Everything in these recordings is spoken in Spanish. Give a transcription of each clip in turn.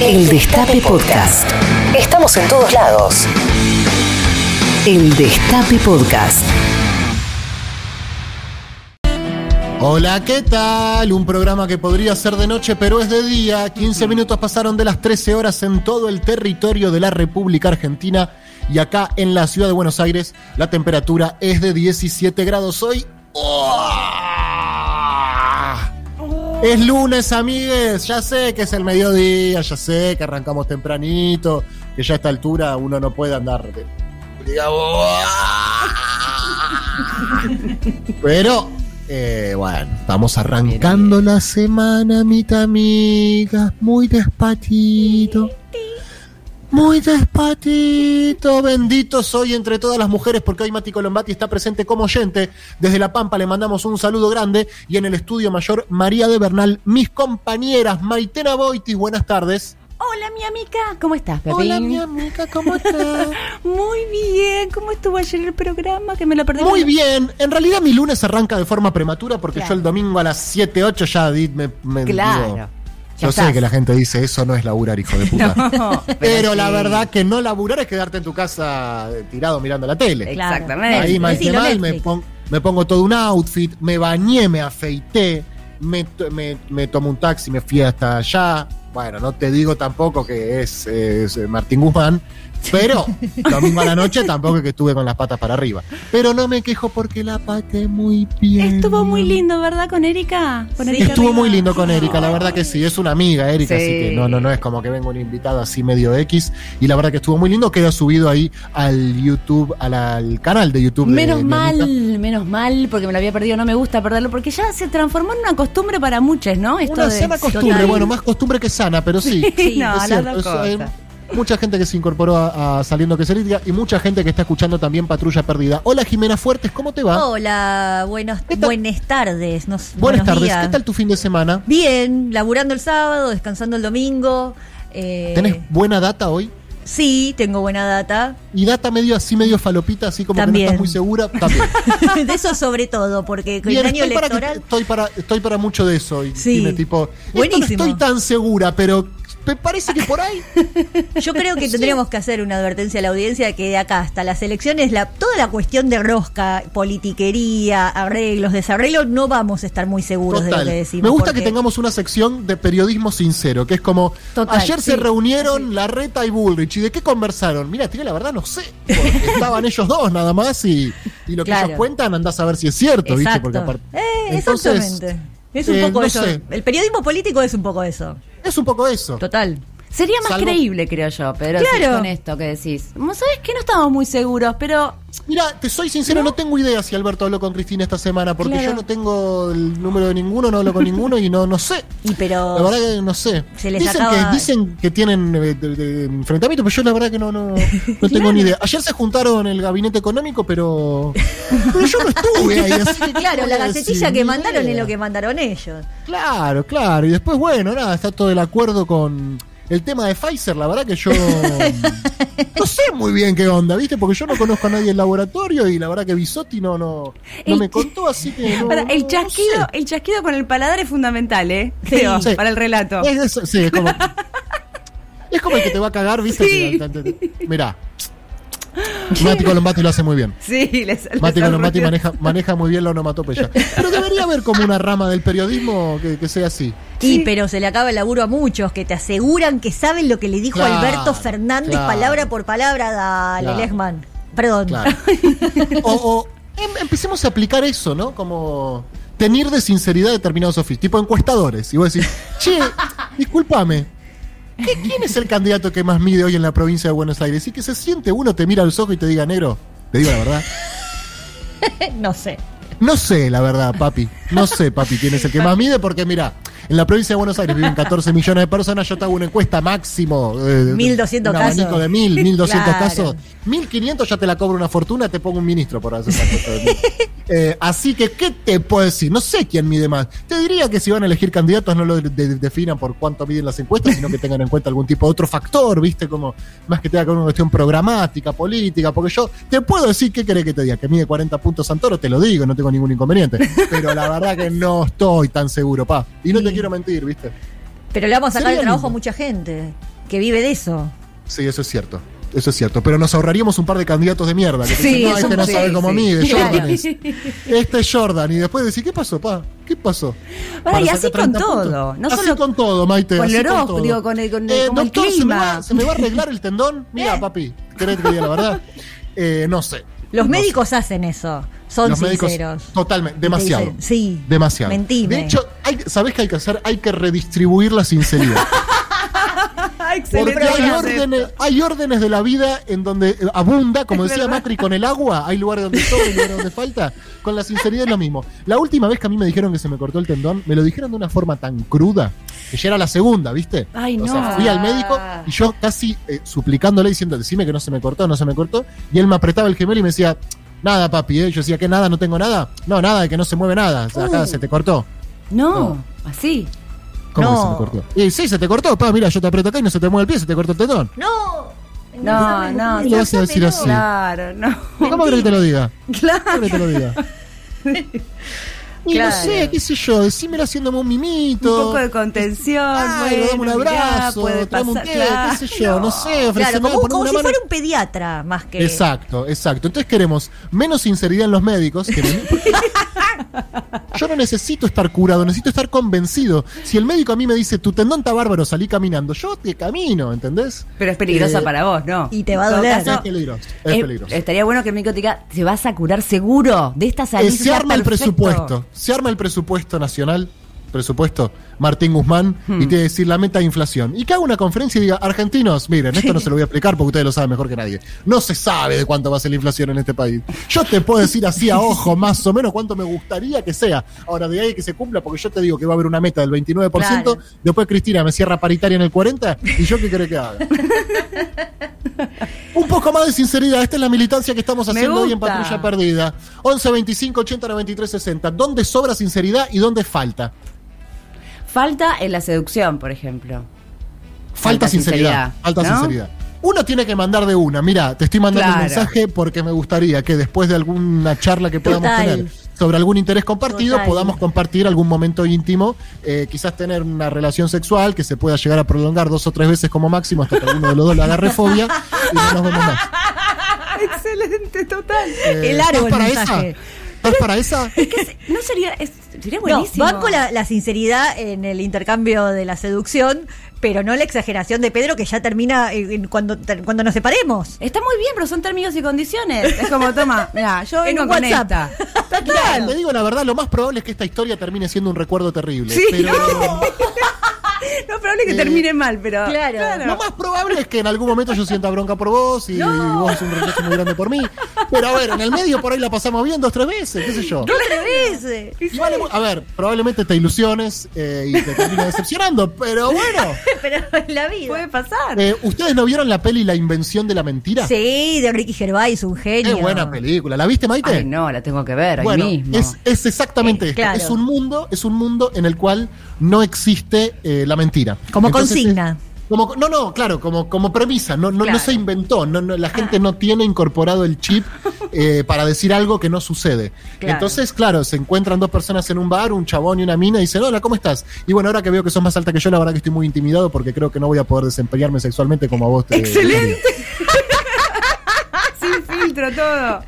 El Destape Podcast. Estamos en todos lados. El Destape Podcast. Hola, ¿qué tal? Un programa que podría ser de noche, pero es de día. 15 minutos pasaron de las 13 horas en todo el territorio de la República Argentina. Y acá en la ciudad de Buenos Aires, la temperatura es de 17 grados hoy. ¡Oh! Es lunes, amigues. Ya sé que es el mediodía, ya sé que arrancamos tempranito, que ya a esta altura uno no puede andar. de- digamos, Pero, eh, bueno, estamos arrancando la semana, mitad amigas, muy despatito. Muy despatito, bendito soy entre todas las mujeres porque hoy Mati Colombati está presente como oyente. Desde La Pampa le mandamos un saludo grande y en el estudio mayor María de Bernal, mis compañeras Maitena Boitis, buenas tardes. Hola, mi amiga. ¿Cómo estás, Pepín? Hola mi amiga, ¿cómo estás? Muy bien. ¿Cómo estuvo ayer el programa? Que me lo perdí. Muy bien, en realidad mi lunes arranca de forma prematura porque Claro. yo el domingo a las 7, 8 ya me, me Claro. digo, Ya yo sé que la gente dice eso no es laburar, hijo de puta. No, Pero la sí. verdad que no laburar es quedarte en tu casa eh, tirado mirando la tele. Exactamente. Ahí mal que mal, me, Netflix. pon- me pongo todo un outfit, me bañé, me afeité, me, me, me tomo un taxi, me fui hasta allá. Bueno, no te digo tampoco que es, es, eh, Martín Guzmán, pero domingo a la noche tampoco es que estuve con las patas para arriba. Pero no me quejo porque la paté muy bien. Estuvo muy lindo, ¿verdad? Con Erika. Con Sí, Erika estuvo muy lindo con Erika, la verdad que sí, es una amiga Erika, Sí. así que no, no, no es como que venga un invitado así medio X. Y la verdad que estuvo muy lindo, queda subido ahí al YouTube, al, al canal de YouTube. Menos mal, menos mal, porque me lo había perdido, no me gusta perderlo, porque ya se transformó en una costumbre para muchos, ¿no? Esto Una de- sana costumbre, Total. bueno, más costumbre que sana, pero sí. Sí, no, es las cierto, dos. Mucha gente que se incorporó a, a Saliendo que se lidia y mucha gente que está escuchando también Patrulla Perdida. Hola Jimena Fuertes, ¿cómo te va? Hola, buenos, buenas tardes. nos- Buenas buenos tardes, días. ¿qué tal tu fin de semana? Bien, laburando el sábado, descansando el domingo. eh, ¿Tenés buena data hoy? Sí, tengo buena data. Y data medio así, medio falopita, así como que no También. estás muy segura. También. de eso sobre todo, porque con Bien, el año estoy, para que- electoral. estoy, para, estoy para mucho de eso. Y Sí. dime, tipo, esto no Buenísimo. estoy tan segura, pero me parece que por ahí. Yo creo que tendríamos que hacer una advertencia a la audiencia de que de acá hasta las elecciones, la, toda la cuestión de rosca, politiquería, arreglos, desarreglos, no vamos a estar muy seguros de lo que decimos. Me gusta que tengamos una sección de periodismo sincero, que es como, Total, ayer se sí. reunieron Larreta y Bullrich, ¿y de qué conversaron? Mira, tío, la verdad no sé, porque estaban ellos dos nada más y, y lo que Claro. ellos cuentan andás a ver si es cierto, ¿viste? Porque aparte... Eh, Entonces, exactamente. Es un eh, poco no eso. sé. El periodismo político es un poco eso. Es un poco eso. Total. Sería más Salvo- creíble, creo yo, pero Claro. con esto que decís. ¿Sabes que No estamos muy seguros, pero Mira, te soy sincero, no, tengo idea si Alberto habló con Cristina esta semana, porque Claro. yo no tengo el número de ninguno, no hablo con ninguno y no, no sé. Y pero La verdad que no sé. Se les dicen, acaba- que, dicen que tienen eh, de- de- enfrentamiento, pero yo la verdad que no, no, no tengo ni idea. Ayer se juntaron el gabinete económico, pero, pero yo no estuve ahí. Así claro, ¿qué la gacetilla que mandaron idea. es lo que mandaron ellos. Claro, claro. Y después, bueno, nada, está todo el acuerdo con el tema de Pfizer. La verdad que yo no sé muy bien qué onda, ¿viste? Porque yo no conozco a nadie del laboratorio y la verdad que Bisotti no, no, no me contó, así que no, Para, no- el no chasquido, sé. el chasquido con el paladar es fundamental, ¿eh? Creo, Sí. para el relato. Es sí, es como. es como el que te va a cagar, ¿viste? Sí. Mirá. Mati Colombati lo hace muy bien. Sí, les, les Mati Colombati maneja, maneja muy bien la onomatopeya. Pero debería haber como una rama del periodismo que, que sea así. Y pero se le acaba el laburo a muchos que te aseguran que saben lo que le dijo Claro, Alberto Fernández claro. palabra por palabra. Dale, Claro. Lechman. Perdón. O, o em- empecemos a aplicar eso, ¿no? Como tener de sinceridad determinados oficios, tipo encuestadores. Y vos decís, che, discúlpame. ¿qué- ¿Quién es el candidato que más mide hoy en la provincia de Buenos Aires? Y que se siente uno, te mira a los ojos y te diga, negro, te digo la verdad. no sé. No sé, la verdad, papi. No sé, papi, quién es el que más mide, porque mira, en la provincia de Buenos Aires viven 14 millones de personas, yo te hago una encuesta máximo. eh, 1200 un abanico casos. de 1000, 1200 Claro. casos. 1500 ya te la cobro una fortuna, te pongo un ministro por hacer esa cosa de mí. Eh, así que, ¿qué te puedo decir? No sé quién mide más. Te diría que si van a elegir candidatos no lo de- de- definan por cuánto miden las encuestas, sino que tengan en cuenta algún tipo de otro factor, ¿viste? Como más que tenga que ver una cuestión programática, política, porque yo te puedo decir, ¿qué querés que te diga? Que mide 40 puntos Santoro, te lo digo, no tengo ningún inconveniente. Pero la verdad que no estoy tan seguro, pa. Y no te. quiero mentir, ¿viste? Pero le vamos a sacar el trabajo lindo. a mucha gente. que vive de eso. Sí, eso es cierto. Eso es cierto, pero nos ahorraríamos un par de candidatos de mierda. Que Sí, dicen, no, eso este no sí, sabe sí. Jordan es. Este es Jordan. Y después decir, ¿qué pasó, pa? ¿Qué pasó? Y así con 30 todo, no así solo con todo, Maite. con el digo, con el- con Eh, como el doctor, ¿se me, va, clima. ¿se me va a arreglar el tendón? Mira, papi, ¿querés que diga la verdad? Eh, no sé. Los No médicos hacen eso. Son Los médicos, sinceros. totalmente, demasiado. dicen, sí. Demasiado. Mentime. De hecho, hay, ¿sabés qué hay que hacer? Hay que redistribuir la sinceridad. Porque hay órdenes, hay órdenes de la vida en donde abunda, como decía. Macri, con el agua. Hay lugares donde sobra y lugares donde falta. Con la sinceridad es lo mismo. La última vez que a mí me dijeron que se me cortó el tendón, me lo dijeron de una forma tan cruda que ya era la segunda, ¿viste? Ay, O sea, no. fui al médico y yo casi eh, suplicándole diciendo, decime que no se me cortó, no se me cortó. Y él me apretaba el gemelo y me decía, nada, papi, ¿eh? Yo decía, ¿qué nada? ¿No tengo nada? No, nada, de que no se mueve nada. O sea, acá Uh. se te cortó. No, No. así. ¿Cómo No. que se me cortó? Y sí, se te cortó, pa, mira, yo te aprieto acá y no se te mueve el pie, se te cortó el tendón. No. No, no. ¿Cómo le vas a decir así? Claro, no. ¿Cómo querés que te lo diga? Claro. ¿Cómo que te lo diga? Y Claro. no sé, qué sé yo, decímelo haciéndome un Un mimito. poco de contención. Ay, bueno, dame un abrazo, un té, claro. qué sé yo, no, sé, Claro, como, como si mano. fuera un pediatra más que. Exacto, exacto. Entonces queremos menos sinceridad en los médicos. que Yo no necesito estar curado, necesito estar convencido. Si el médico a mí me dice, tu tendón está bárbaro, salí caminando, yo te camino, ¿entendés? Pero es peligrosa Eh, para vos, ¿no? y te va a doler. caso, Es peligroso, es eh, peligroso. Estaría bueno que el médico te diga, te vas a curar seguro de esta Eh, salida. se arma el presupuesto, se arma el presupuesto nacional, presupuesto Martín Guzmán, y te decir la meta de inflación. Y que haga una conferencia y diga, argentinos, miren, esto no se lo voy a explicar porque ustedes lo saben mejor que nadie. No se sabe de cuánto va a ser la inflación en este país. Yo te puedo decir así a ojo, más o menos, cuánto me gustaría que sea. Ahora, de ahí que se cumpla, porque yo te digo que va a haber una meta del 29%, Claro. después Cristina me cierra paritaria en el 40%, y yo qué querés que haga. Un poco más de sinceridad. Esta es la militancia que estamos haciendo hoy en. Patrulla Perdida. 11 25 80 93 60. ¿Dónde sobra sinceridad y dónde falta? Falta en la seducción, por ejemplo. Falta, Falta sinceridad. sinceridad, Falta ¿no? sinceridad. Uno tiene que mandar de una. Mira, te estoy mandando Claro. un mensaje porque me gustaría que después de alguna charla que podamos Total. tener sobre algún interés compartido, Total. podamos compartir algún momento íntimo, eh, quizás tener una relación sexual que se pueda llegar a prolongar dos o tres veces como máximo hasta que alguno de los dos le agarre fobia y no nos vemos más. Excelente, total. Eh, El largo ¿Estás el para mensaje. esa? ¿Estás para esa? No sería, es- sería No, buenísimo. banco la, la sinceridad en el intercambio de la seducción, pero no la exageración de Pedro que ya termina en- en cuando, ter- cuando nos separemos. Está muy bien, pero son términos y condiciones. Es como, toma, mira, yo En vengo un con WhatsApp. esta. Claro. te digo la verdad, lo más probable es que esta historia termine siendo un recuerdo terrible. Sí, pero No es probable que Eh, termine mal, pero. claro. lo más probable es que en algún momento yo sienta bronca por vos y vos un rechazo muy grande por mí. Pero a ver, en el medio por ahí la pasamos bien dos, tres veces, qué sé yo. Y vale mu- a ver, probablemente te ilusiones eh, y te termine decepcionando, pero bueno. Pero en la vida. Puede pasar. Eh, ¿Ustedes no vieron la peli La invención de la mentira? Sí, de Ricky Gervais, un genio. Qué buena película. ¿La viste, Maite? Ay, no, la tengo que ver Bueno, hoy mismo. es, es exactamente Eh, esto. claro. Es un mundo, es un mundo en el cual no existe eh, la mentira. Como Entonces, consigna. es- como, no, no, claro, como, como premisa, no, no, se inventó, no, no, la gente no tiene incorporado el chip eh, para decir algo que no sucede. Claro. Entonces, claro, se encuentran dos personas en un bar, un chabón y una mina, y dicen, hola, ¿cómo estás? Y bueno, ahora que veo que sos más alta que yo, la verdad que estoy muy intimidado porque creo que no voy a poder desempeñarme sexualmente como a vos te Excelente. Sin filtro todo.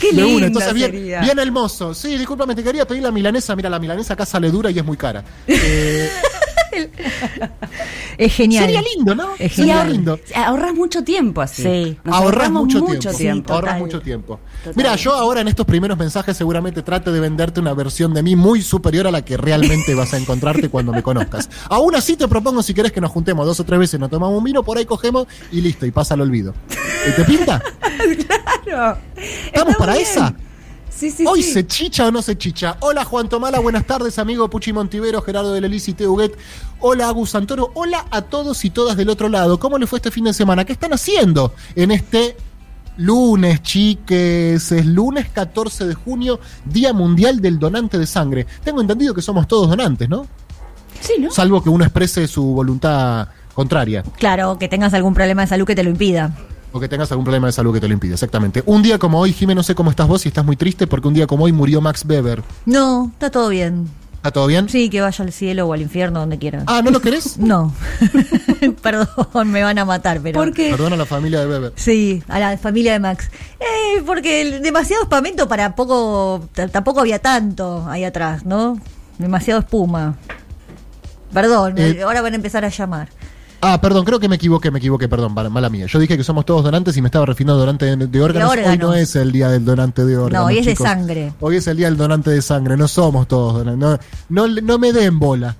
Qué De linda una, entonces bien, sería. bien el mozo. Sí, discúlpame, te quería pedir la milanesa. Mira, la milanesa acá sale dura y es muy cara. Eh, Es genial. sería lindo, ¿no? Es sería genial. lindo. Ahorras mucho tiempo así. Sí. Nos ahorras ahorramos mucho, mucho tiempo. tiempo. ahorras mucho tiempo. Total. Mira, yo ahora en estos primeros mensajes seguramente trate de venderte una versión de mí muy superior a la que realmente vas a encontrarte cuando me conozcas. Aún así te propongo si querés que nos juntemos dos o tres veces, nos tomamos un vino, por ahí cogemos y listo, y pasa al olvido. ¿Y ¿Te pinta? Claro. ¿Estamos Está para bien. esa? Sí, sí, Hoy sí. se chicha o no se chicha. Hola Juan Tomala, buenas tardes, amigo Puchi Montivero, Gerardo de Lelis y Teuguet. Hola Agus Santoro. Hola a todos y todas del otro lado. ¿Cómo les fue este fin de semana? ¿Qué están haciendo en este lunes, chiques? Es lunes 14 de junio, Día Mundial del Donante de Sangre. Tengo entendido que somos todos donantes, ¿no? Sí, ¿no? Salvo que uno exprese su voluntad contraria. Claro, que tengas algún problema de salud que te lo impida. O que tengas algún problema de salud que te lo impide, exactamente. Un día como hoy, Jimé, no sé cómo estás vos y estás muy triste porque un día como hoy murió Max Weber. No, está todo bien. ¿Está todo bien? Sí, que vaya al cielo o al infierno, donde quiera. Ah, ¿no lo querés? No. Perdón, me van a matar, pero. ¿Por qué? Perdón a la familia de Bebe. Sí, a la familia de Max. Eh, porque el- demasiado espamento para poco. Tampoco había tanto ahí atrás, ¿no? Demasiado espuma. Perdón, Eh, ahora van a empezar a llamar. Ah, perdón, creo que me equivoqué, me equivoqué, perdón, mala, mía. Yo dije que somos todos donantes y me estaba refiriendo a donante de, de órganos. Hoy no es el día del donante de órganos. No, hoy es de sangre. Hoy es el día del donante de sangre, no somos todos donantes. No, no, no me den bola.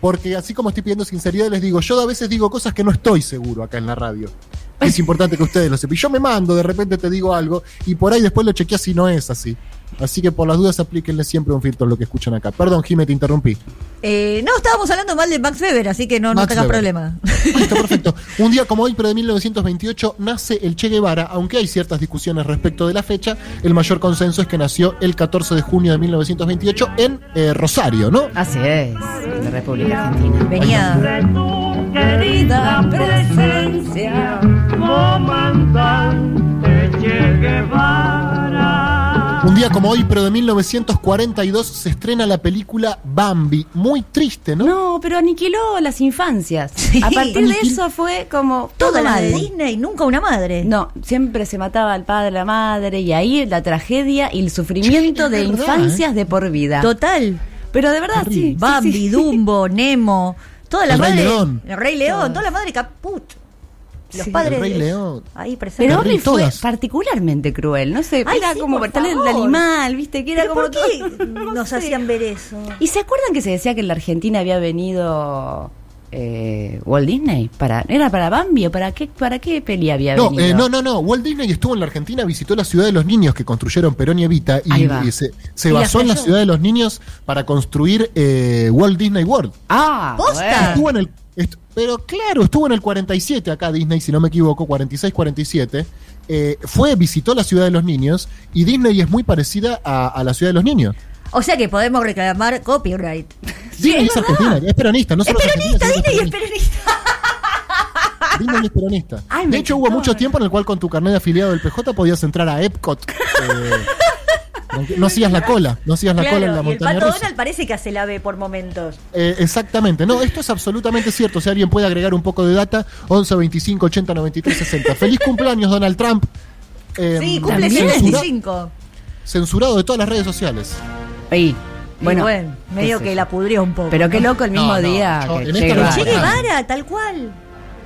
Porque así como estoy pidiendo sinceridad, les digo, yo a veces digo cosas que no estoy seguro acá en la radio. Es importante que ustedes lo sepan. Y Yo me mando, de repente te digo algo, y por ahí después lo chequeas si no es así. Así que por las dudas aplíquenle siempre un filtro a lo que escuchan acá. Perdón, Jimé, te interrumpí. Eh, no, estábamos hablando mal de Max Weber, así que no, no tengas Weber. problema. Listo, perfecto. Un día como hoy, pero de 1928, nace el Che Guevara, aunque hay ciertas discusiones respecto de la fecha, el mayor consenso es que nació el 14 de junio de 1928 en eh, Rosario, ¿no? Así es, en la República Argentina. Venía. Querida presencia. comandante Che Guevara. Un día como hoy, pero de 1942, se estrena la película Bambi. Muy triste, ¿no? No, pero aniquiló las infancias. Sí. A partir de eso fue como Toda todo la de Disney, nunca una madre. No, siempre se mataba al padre, la madre, y ahí la tragedia y el sufrimiento de verdad, infancias de por vida. Total. Pero de verdad, sí. sí, Bambi, sí. Dumbo, Nemo, toda la El Rey madre. León. El Rey León, Todas. toda la madre caput. Los Sí. padres. El Rey de- León. Ahí presentes. Pero Bambi fue todas. particularmente cruel, no sé, Ay, era sí, como tal el animal, viste, que era ¿Pero como por qué todo- no nos sé. hacían ver eso? ¿Y se acuerdan que se decía que en la Argentina había venido eh, Walt Disney? Para, ¿Era para Bambi o para qué, para qué peli había No, venido? eh, no, no, no. Walt Disney estuvo en la Argentina, visitó la ciudad de los niños que construyeron Perón y Evita y, se, se Y la basó en la ciudad de los niños para construir eh, Walt Disney World. Ah, ¿Posta? bueno. Estuvo en el, pero claro, estuvo en el 47 acá Disney, si no me equivoco, 46-47. Eh, fue, visitó la ciudad de los niños y Disney es muy parecida a, a la ciudad de los niños. O sea que podemos reclamar copyright. Disney es, argentina, es peronista, no Es solo es peronista, Disney es peronista. Disney es peronista. Ay, de hecho, hubo mucho tiempo en el cual con tu carnet de afiliado del PJ podías entrar a Epcot. eh, no hacías la cola, no hacías la cola en la Claro, y el montaña pato rusa. Donald parece que hace la B por momentos. Eh, exactamente, no, esto es absolutamente cierto. Si alguien puede agregar un poco de data, 11 25 80 93 60. Feliz cumpleaños, Donald Trump. Eh, Sí, cumple también. 75. censurado de todas las redes sociales. Ahí. Bueno, Bueno, medio que la pudrió un poco. Pero qué loco el mismo No, no, día yo que en Che. Guevara, tal cual.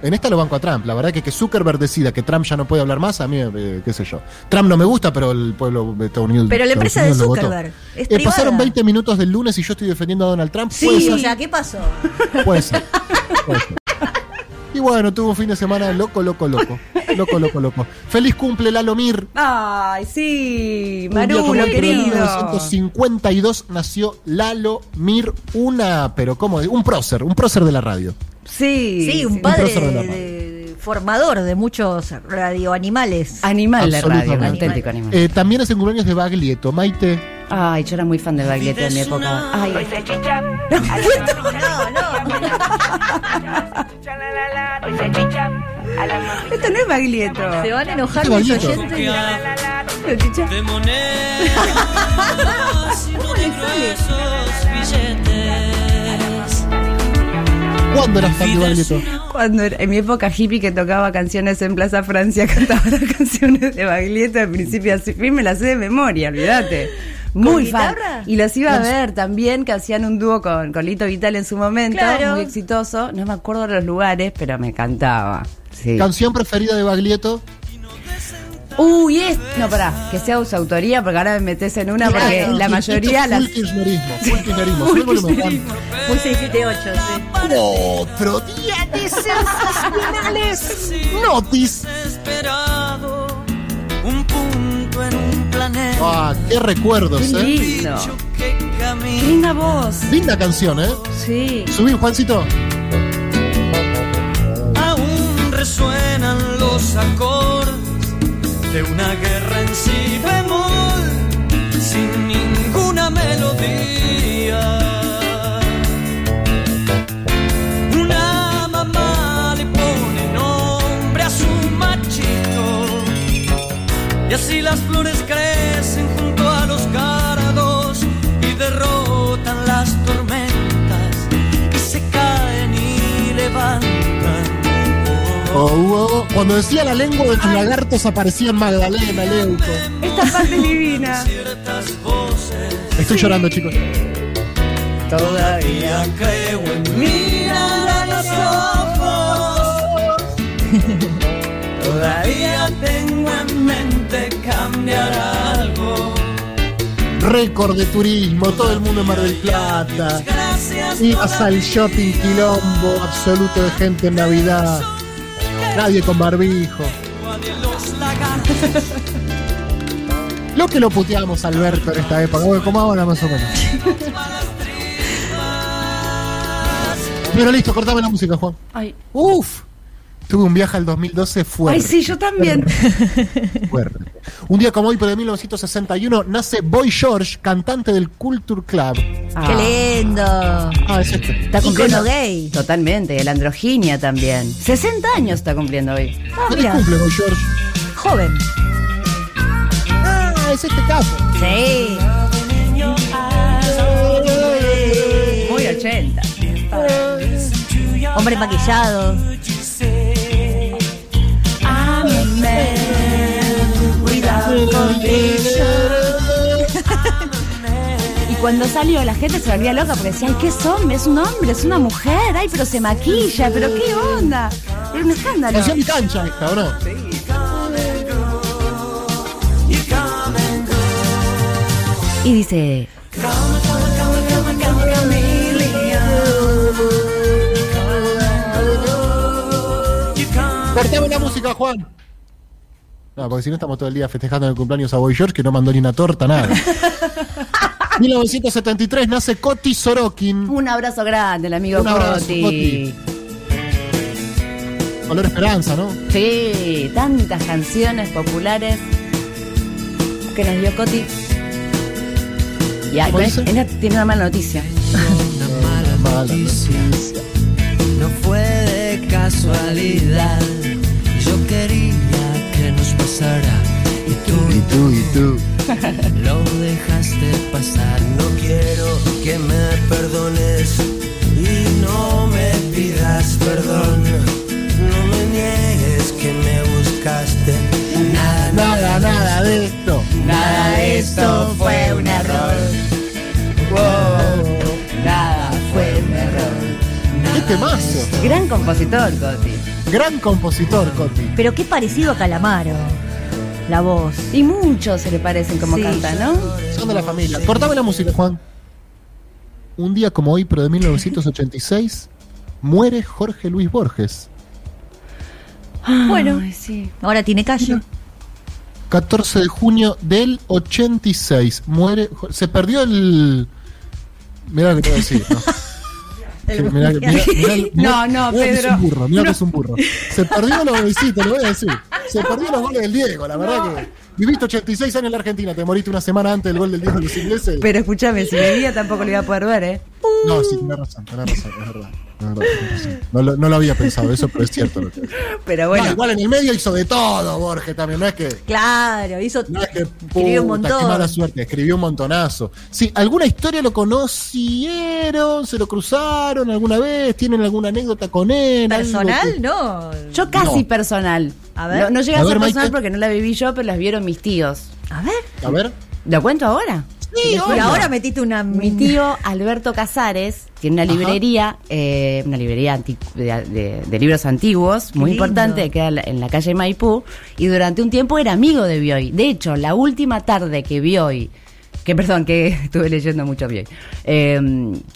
En esta lo banco a Trump. La verdad que que Zuckerberg decida que Trump ya no puede hablar más, a mí, eh, qué sé yo. Trump no me gusta, pero el pueblo de Estados Unidos. Pero la empresa de. Zuckerberg es Eh, pasaron 20 minutos del lunes y yo estoy defendiendo a Donald Trump. Sí, o sea, ¿qué pasó? puede ser. Puede ser. Y bueno, tuvo un fin de semana loco, loco, loco. Loco, loco, loco. Feliz cumple, Lalo Mir. Ay, sí, Marulo, pero en querido. 1952 nació Lalo Mir, una, pero ¿cómo? Un prócer, un prócer de la radio. Sí, Sí, un sí. padre prócer de la de- de- formador de muchos radioanimales. Animal de radio, un auténtico animal. Eh, también es el cumpleaños de Baglietto. Maite, Ay, yo era muy fan de Baglietto en mi época. Ay, esto no es Baglietto. Se van a enojar Qué mis bonito. oyentes. De monedas y no de gruesos billetes. ¿Cuándo eras fan de Baglietto? Cuando era- en mi época hippie que tocaba canciones en Plaza Francia, cantaba las canciones de Baglietto de principio a fin, me las sé de memoria, olvídate. Muy fan. Y los iba a ver también, que hacían un dúo con, con Lito Vital en su momento, Claro. muy exitoso. No me acuerdo de los lugares, pero me cantaba. Sí. ¿Canción preferida de Baglietto? Uy, es. No, pará, que sea su autoría, porque ahora me metes en una, porque Claro. la mayoría Esto full kirchnerismo. Muy 678, sí. Otro día de sensacionales. Notis. Un punto en un planeta. Ah, qué recuerdos, Qué ¿eh? lindo. Qué linda voz. Linda canción, ¿eh? Sí. Subí, Juancito. Aún resuenan los acordes de una guerra en si bemol, sin ninguna melodía. Una mamá le pone nombre a su machito, y así las flores crecen junto a los cardos y derrotan las tormentas y se caen y levantan Leuco. Hugo. Cuando decía la lengua de los lagartos aparecía Magdalena, Leuco. Esta parte divina. Estoy llorando, chicos. Todavía creo en mirar a los ojos. Todavía tengo en mente cambiar algo. Récord de turismo, todo el mundo en Mar del Plata. Gracias Ibas al shopping quilombo absoluto de gente en Navidad. Nadie con barbijo. Lo que lo puteamos a Alberto en esta época. Bueno, como ahora más o menos. Pero listo, cortame la música, Juan. Ay, Uf. Tuve un viaje al 2012 fuerte. ay, sí, yo también. fuerte. Un día como hoy, pero de 1961, nace Boy George, cantante del Culture Club. Ah, ¡Qué lindo! Ah, es este. Está Icono cumpliendo gay. Totalmente, el androginia también. 60 años está cumpliendo hoy. Ah, ¿Feliz mira, cumple, Boy George? joven. Ah, es este capo. Sí. Muy 80. Hombre maquillado. Y cuando salió la gente se volvía loca porque decía, ay, ¿qué es hombre? Es un hombre, es una mujer, ay, pero se maquilla, pero qué onda. Era un escándalo. Canción mi cancha esta, ¿o no? Y dice, Cortame la música, Juan. No, porque si no estamos todo el día festejando el cumpleaños a Boy George que no mandó ni una torta, nada. 1973 nace Coti Sorokin. un abrazo grande, el amigo Un abrazo, Coti. Coti. Color Esperanza, ¿no? Sí, tantas canciones populares que nos dio Coti. Y ahí, tiene una mala noticia. Mala No fue de casualidad. Yo quería Y tú Y tú, y tú. lo dejaste pasar. No quiero que me perdones y no me pidas perdón. No me niegues que me buscaste. Nada, Nada, nada de esto. Nada de esto fue un error. Wow, nada fue un error. ¡Qué temazo! Gran compositor, Coti. Gran compositor, Coti. Pero qué parecido a Calamaro. La voz. Y muchos se le parecen como Sí. canta, ¿no? Son de la familia. Cortame la música, Juan. Un día como hoy, pero de 1986, muere Jorge Luis Borges. Bueno. Ay, sí. Ahora tiene calle. 14 de junio del 86. Muere. Se perdió el. Mirá lo que te voy a decir. No. Mirá mirá- mirá- No, no, mirá que es Pedro. un burro, mirá que es un burro. Se perdió los golecitos, lo voy a decir. Se perdió los goles del Diego, la verdad que. Viviste 86 años en la Argentina, te moriste una semana antes del gol del Diego de los ingleses. Pero escúchame, si bebía tampoco lo iba a poder ver, ¿eh? No, sí, tenés razón, tenés razón, es verdad. Verdad. No, lo, no lo había pensado eso, pero es cierto. Lo que... Pero No, bueno, igual en el medio hizo de todo, Borges también. No es que. Claro, hizo. No es que. escribió un montón. Qué mala suerte, escribió un montonazo. Sí, ¿alguna historia lo conocieron? ¿Se lo cruzaron alguna vez? ¿Tienen alguna anécdota con él? Personal, que- no. yo casi No. personal. A ver. No, no llega A a, ver, ser Maite. personal porque no la viví yo, pero las vieron mis tíos. A ver. A ver. ¿Lo cuento ahora? Sí, Y ahora metiste una. Mi tío Alberto Casares tiene una librería, eh, una librería anti- de, de- de libros antiguos, muy lindo. importante, que queda en la- calle Maipú, y durante un tiempo era amigo de Bioy. De hecho, la última tarde que Bioy, que perdón, que estuve leyendo mucho Bioy, eh,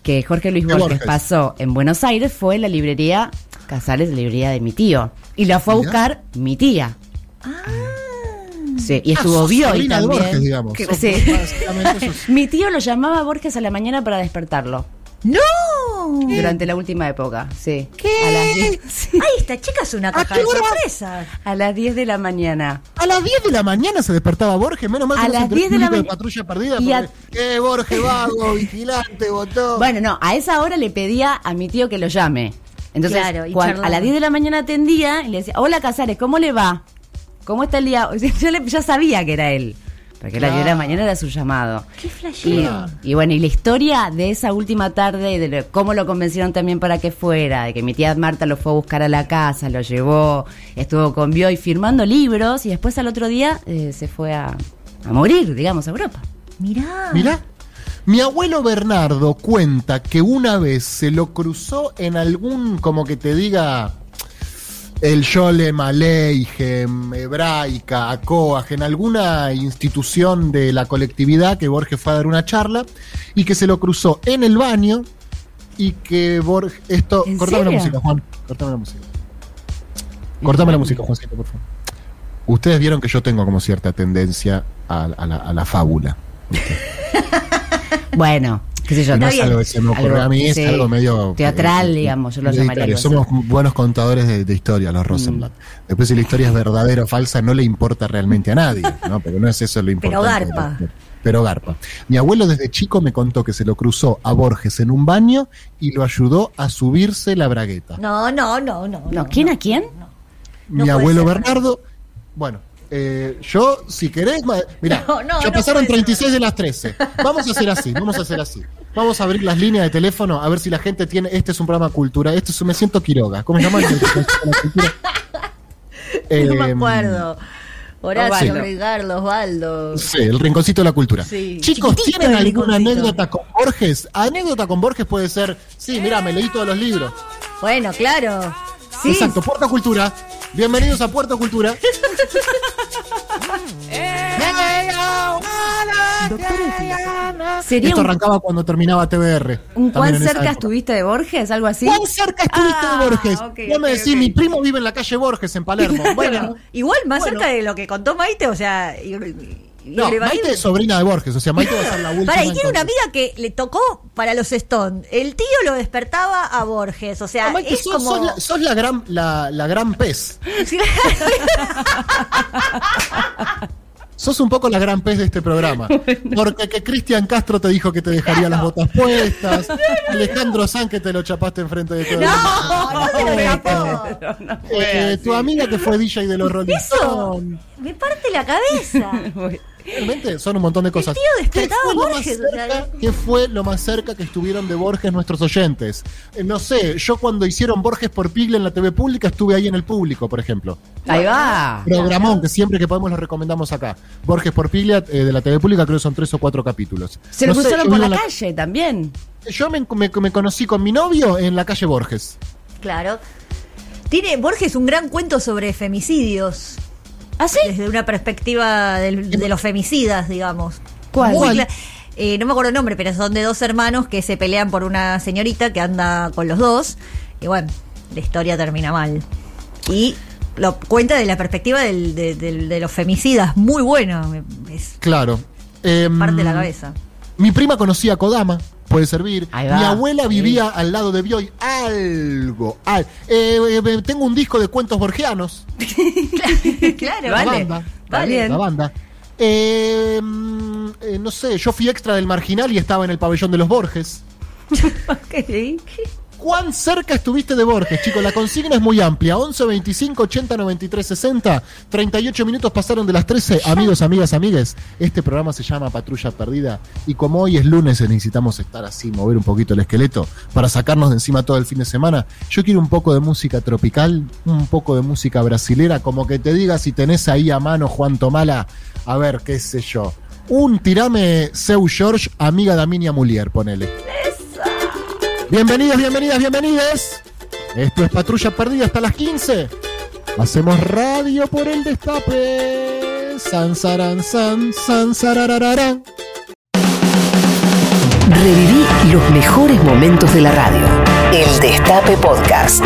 que Jorge Luis Borges, Borges. pasó en Buenos Aires fue en la librería Casares, la librería de mi tío. Y la fue a buscar mi tía. Sí, y Ah, estuvo Bioy sobrina de también. Borges, digamos. Que- sí. Mi tío lo llamaba a Borges a la mañana para despertarlo. ¡No! Durante la última época, sí. ¿Qué? A las 10, sí. Ay, esta chica es una caja qué de sorpresas. A las 10 de la mañana. A las 10 de la mañana se despertaba Borges, menos mal que A las enteró 10 de la público maña- patrulla perdida. Y a- porque, eh, Borges, vago, vigilante, botón. Bueno, no, a esa hora le pedía a mi tío que lo llame. Entonces, Claro, y cuan- a las 10 de la mañana atendía y le decía, hola Casares, ¿cómo le va? ¿Cómo está el día? Yo le- ya sabía que era él. Porque la Claro. diez de la mañana era su llamado. Qué Y, flashero. y bueno, y la historia de esa última tarde, de lo- cómo lo convencieron también para que fuera, de que mi tía Marta lo fue a buscar a la casa, lo llevó, estuvo con Bioy firmando libros y después al otro día eh, se fue a, a morir, digamos, a Europa. Mirá. Mirá. Mi abuelo Bernardo cuenta que una vez se lo cruzó en algún, como que te diga, el Yolem Aleichem, Hebraica, Acoaj, en alguna institución de la colectividad que Borges fue a dar una charla y que se lo cruzó en el baño y que Borges. Esto. ¿En Cortame la música, Juan. Cortame la música. Cortame la música, Juancito, por favor. Ustedes vieron que yo tengo como cierta tendencia a, a la, a la fábula. Bueno, qué sé yo. Es bien. algo que se me ocurrió a mí, es algo medio. Teatral, eh, digamos, yo lo llamaría. Somos buenos contadores de, de historia, los Rosenblatt. Después, si la historia es verdadera o falsa, no le importa realmente a nadie, ¿no? Porque no es eso lo Pero importante. garpa. Pero garpa. Mi abuelo desde chico me contó que se lo cruzó a Borges en un baño y lo ayudó a subirse la bragueta. No, no, no, no. No, ¿quién a quién? Mi no abuelo ser. Bernardo, bueno, eh, yo, si querés, mirá, No, no, ya no pasaron puede ser. 36 de las 13. Vamos a hacer así, vamos a hacer así. Vamos a abrir las líneas de teléfono a ver si la gente tiene. Este es un programa cultura. Este es un, me siento Quiroga. ¿Cómo se llama? cultura? No me Eh, acuerdo. Horacio, Osvaldo. Ricardo, Osvaldo. Sí, el rinconcito de la cultura. Sí. Chicos, ¿tienen alguna anécdota con Borges? Anécdota con Borges puede ser, sí, mira, me leí todos los libros. Bueno, claro. Sí. Exacto, Puerto Cultura. Bienvenidos a Puerto Cultura. Sería Esto un, arrancaba cuando terminaba TBR. un cuán cerca estuviste de Borges, algo así. ¿Cuán cerca estuviste Ah, de Borges? ok, Vos me decís, mi primo vive en la calle Borges, en Palermo. Bueno, Igual más Bueno. cerca de lo que contó Maite, o sea. No, Maite es sobrina de Borges, o sea, Maite va a ser la última. Para, y en tiene una amiga que le tocó para los Stone. El tío lo despertaba a Borges, o sea, No, Maite, es sos, como... sos la, sos la gran, la, la gran pez. Sos un poco la gran pez de este programa. Porque que Cristian Castro te dijo que te dejaría las botas puestas. Alejandro San que te lo chapaste enfrente de todo el mundo. no, no se lo escapó. Eh, tu amiga que fue DJ de los Rolling Stones. me parte la cabeza. Realmente son un montón de cosas. tío despertaba ¿Qué fue, lo más Borges, o sea, cerca, qué fue lo más cerca que estuvieron de Borges nuestros oyentes? Eh, no sé, yo cuando hicieron Borges por Pigle en la TV pública estuve ahí en el público, por ejemplo. Ahí va. Programón que siempre que podemos lo recomendamos acá. Borges por Piglia eh, de la TV pública creo que son tres o cuatro capítulos. Se lo No cruzaron por la calle también. Yo me, me- me conocí con mi novio en la calle Borges. Claro. Tiene Borges un gran cuento sobre femicidios. ¿Ah, sí? Desde una perspectiva del- de los femicidas, digamos. ¿Cuál? Muy ¿Cuál? cla- eh, no me acuerdo el nombre, pero son de dos hermanos que se pelean por una señorita que anda con los dos. Y bueno, la historia termina mal. Y lo cuenta de la perspectiva del- de, los femicidas. Muy bueno. Es Claro. Em, parte de la cabeza. Mi prima conocía a Kodama, puede servir. Mi abuela Sí. vivía al lado de Bioy. Algo. al- eh, eh, tengo un disco de cuentos borgianos. claro. La Vale. banda. Bien. La banda. Eh, mm, eh, no sé, yo fui extra del marginal y estaba en el pabellón de los Borges. Ok. ¿Cuán cerca estuviste de Borges, chicos? La consigna es muy amplia. 11, 25, 80, 93, 60. 38 minutos pasaron de las 13. Amigos, amigas, amigues, este programa se llama Patrulla Perdida. Y como hoy es lunes y necesitamos estar así, mover un poquito el esqueleto para sacarnos de encima todo el fin de semana, yo quiero un poco de música tropical, un poco de música brasilera, como que te diga si tenés ahí a mano Juan Tomala, a ver, qué sé yo. Un tirame Seu George, amiga de Aminia Mulier, ponele. Bienvenidas, bienvenidas, bienvenidas. Esto es Patrulla Perdida hasta las 15. Hacemos radio por el destape. San, saran, san, san, sararararán. Reviví los mejores momentos de la radio. El Destape Podcast.